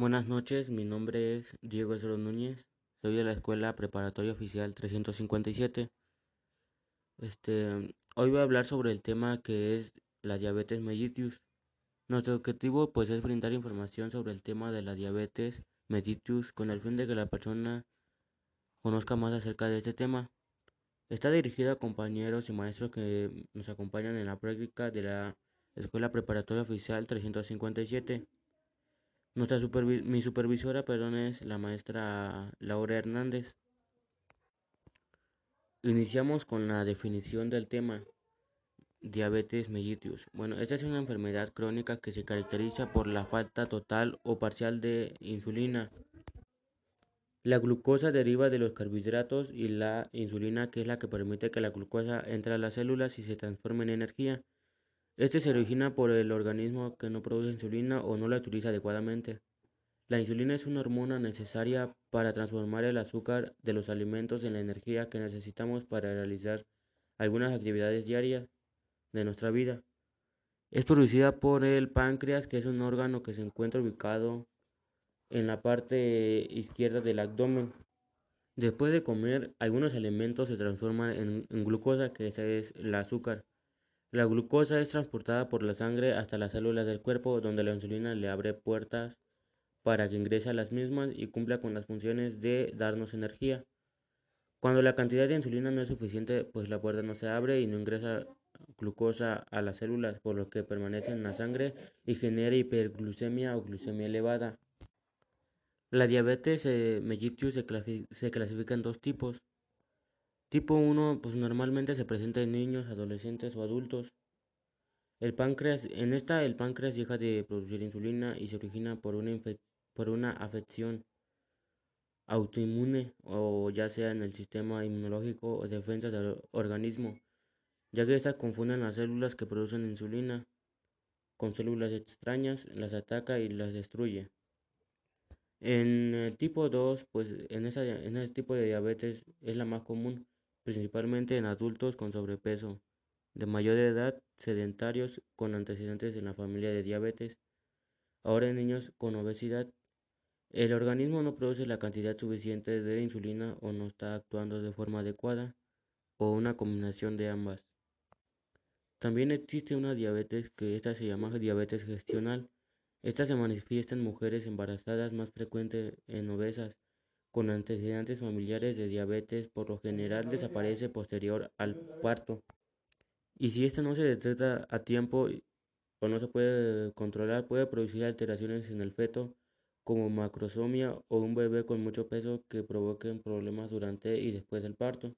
Buenas noches, mi nombre es Diego Esro Núñez, soy de la Escuela Preparatoria Oficial 357. Este, hoy voy a hablar sobre el tema que es la diabetes mellitus. Nuestro objetivo pues es brindar información sobre el tema de la diabetes mellitus con el fin de que la persona conozca más acerca de este tema. Está dirigida a compañeros y maestros que nos acompañan en la práctica de la Escuela Preparatoria Oficial 357. Nuestra mi supervisora perdón, es la maestra Laura Hernández. Iniciamos con la definición del tema. Diabetes mellitus. Bueno, esta es una enfermedad crónica que se caracteriza por la falta total o parcial de insulina. La glucosa deriva de los carbohidratos y la insulina, que es la que permite que la glucosa entre a las células y se transforme en energía. Este se origina por el organismo que no produce insulina o no la utiliza adecuadamente. La insulina es una hormona necesaria para transformar el azúcar de los alimentos en la energía que necesitamos para realizar algunas actividades diarias de nuestra vida. Es producida por el páncreas, que es un órgano que se encuentra ubicado en la parte izquierda del abdomen. Después de comer, algunos alimentos se transforman en, glucosa, que es el azúcar. La glucosa es transportada por la sangre hasta las células del cuerpo, donde la insulina le abre puertas para que ingrese a las mismas y cumpla con las funciones de darnos energía. Cuando la cantidad de insulina no es suficiente, pues la puerta no se abre y no ingresa glucosa a las células, por lo que permanece en la sangre y genera hiperglucemia o glucemia elevada. La diabetes eh, mellitus se, se clasifica en dos tipos, Tipo 1, pues normalmente se presenta en niños, adolescentes o adultos. El páncreas, en esta el páncreas deja de producir insulina y se origina por una, por una afección autoinmune o ya sea en el sistema inmunológico o defensa del organismo, ya que estas confunden las células que producen insulina con células extrañas, las ataca y las destruye. En el tipo 2, pues en, esa, en ese tipo de diabetes es la más común, principalmente en adultos con sobrepeso, de mayor edad, sedentarios con antecedentes en la familia de diabetes, ahora en niños con obesidad. El organismo no produce la cantidad suficiente de insulina o no está actuando de forma adecuada, o una combinación de ambas. También existe una diabetes que esta se llama diabetes gestional. Esta se manifiesta en mujeres embarazadas más frecuente en obesas con antecedentes familiares de diabetes por lo general desaparece posterior al parto. Y si esto no se detecta a tiempo o no se puede controlar, puede producir alteraciones en el feto como macrosomia o un bebé con mucho peso que provoquen problemas durante y después del parto.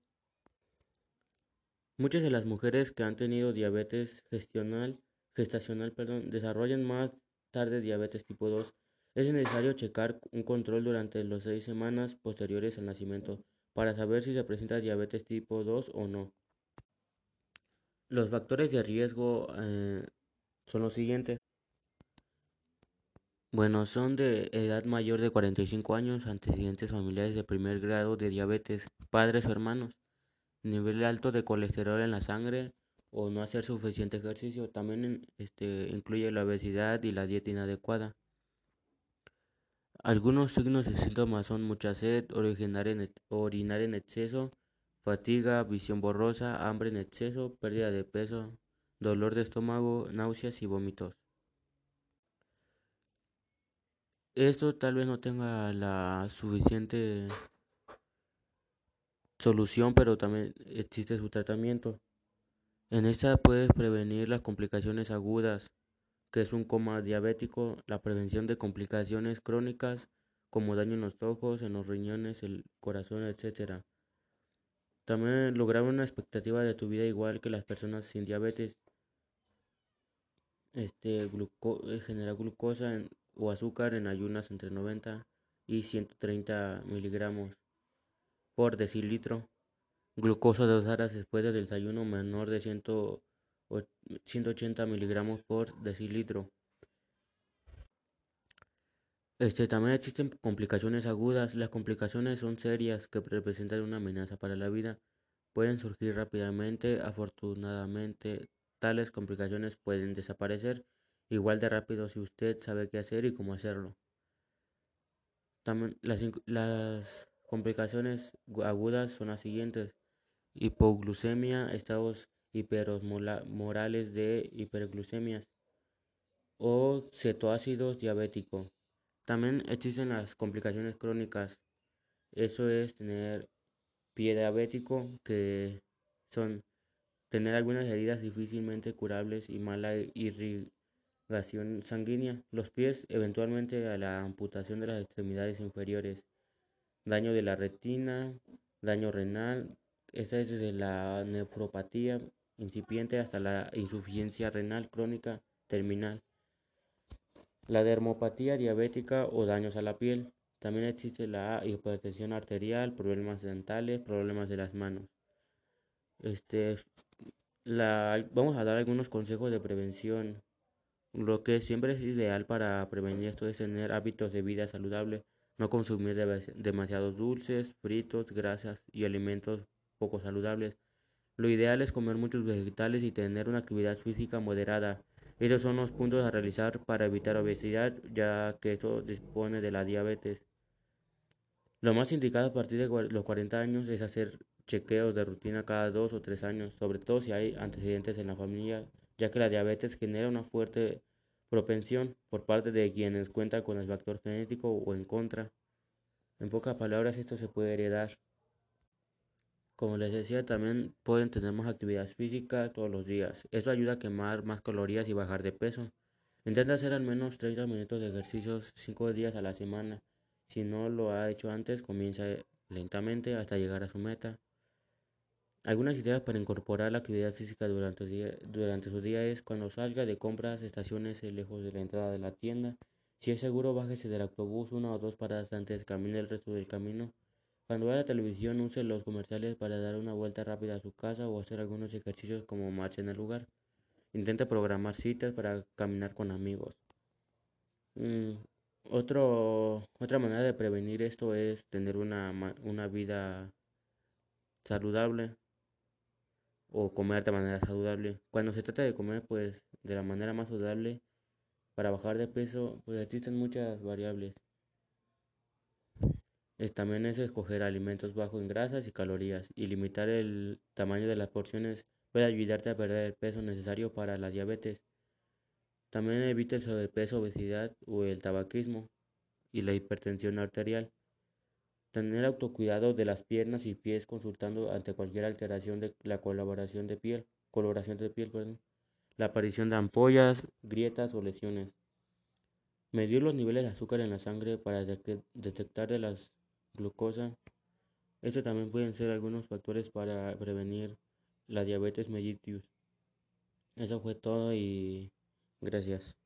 Muchas de las mujeres que han tenido diabetes gestacional desarrollan más tarde diabetes tipo 2 es necesario checar un control durante las seis semanas posteriores al nacimiento para saber si se presenta diabetes tipo 2 o no. Los factores de riesgo eh, son los siguientes. Bueno, son de edad mayor de 45 años, antecedentes familiares de primer grado de diabetes, padres o hermanos, nivel alto de colesterol en la sangre o no hacer suficiente ejercicio. También este, incluye la obesidad y la dieta inadecuada. Algunos signos y síntomas son mucha sed, orinar en, orinar en exceso, fatiga, visión borrosa, hambre en exceso, pérdida de peso, dolor de estómago, náuseas y vómitos. Esto tal vez no tenga la suficiente solución, pero también existe su tratamiento. En esta puedes prevenir las complicaciones agudas que es un coma diabético, la prevención de complicaciones crónicas como daño en los ojos, en los riñones, el corazón, etc. También lograr una expectativa de tu vida igual que las personas sin diabetes. Este eh, generar glucosa o azúcar en ayunas entre 90 y 130 miligramos por decilitro. Glucosa dos horas después del desayuno menor de 100 180 miligramos por decilitro. Este, también existen complicaciones agudas. Las complicaciones son serias que representan una amenaza para la vida. Pueden surgir rápidamente. Afortunadamente, tales complicaciones pueden desaparecer igual de rápido si usted sabe qué hacer y cómo hacerlo. También las, las complicaciones agudas son las siguientes. Hipoglucemia, estados hiperosmolares de hiperglucemias o cetoácidos diabético. También existen las complicaciones crónicas. Eso es tener pie diabético, que son tener algunas heridas difícilmente curables y mala irrigación sanguínea. Los pies, eventualmente a la amputación de las extremidades inferiores. Daño de la retina, daño renal. Esta es desde la nefropatía incipiente hasta la insuficiencia renal crónica terminal. La dermopatía diabética o daños a la piel. También existe la hipertensión arterial, problemas dentales, problemas de las manos. Este, la, vamos a dar algunos consejos de prevención. Lo que siempre es ideal para prevenir esto es tener hábitos de vida saludable, no consumir demasiados dulces, fritos, grasas y alimentos poco saludables. Lo ideal es comer muchos vegetales y tener una actividad física moderada. Estos son los puntos a realizar para evitar obesidad, ya que esto dispone de la diabetes. Lo más indicado a partir de los 40 años es hacer chequeos de rutina cada dos o tres años, sobre todo si hay antecedentes en la familia, ya que la diabetes genera una fuerte propensión por parte de quienes cuentan con el factor genético o en contra. En pocas palabras, esto se puede heredar. Como les decía, también pueden tener más actividad física todos los días. Esto ayuda a quemar más calorías y bajar de peso. Intenta hacer al menos 30 minutos de ejercicios 5 días a la semana. Si no lo ha hecho antes, comienza lentamente hasta llegar a su meta. Algunas ideas para incorporar la actividad física durante, su día es cuando salga de compras, estaciones lejos de la entrada de la tienda. Si es seguro, bájese del autobús una o dos paradas antes, camine el resto del camino. Cuando vea la televisión, use los comerciales para dar una vuelta rápida a su casa o hacer algunos ejercicios como marcha en el lugar. Intente programar citas para caminar con amigos. Mm, otra manera de prevenir esto es tener una, una vida saludable o comer de manera saludable. Cuando se trata de comer, pues de la manera más saludable para bajar de peso, pues existen muchas variables también es escoger alimentos bajos en grasas y calorías y limitar el tamaño de las porciones puede ayudarte a perder el peso necesario para la diabetes. También evita el sobrepeso, obesidad o el tabaquismo y la hipertensión arterial. Tener autocuidado de las piernas y pies consultando ante cualquier alteración de la colaboración de piel, coloración de piel, la aparición de ampollas, grietas o lesiones. Medir los niveles de azúcar en la sangre para detectar de las glucosa. Estos también pueden ser algunos factores para prevenir la diabetes mellitus. Eso fue todo y gracias.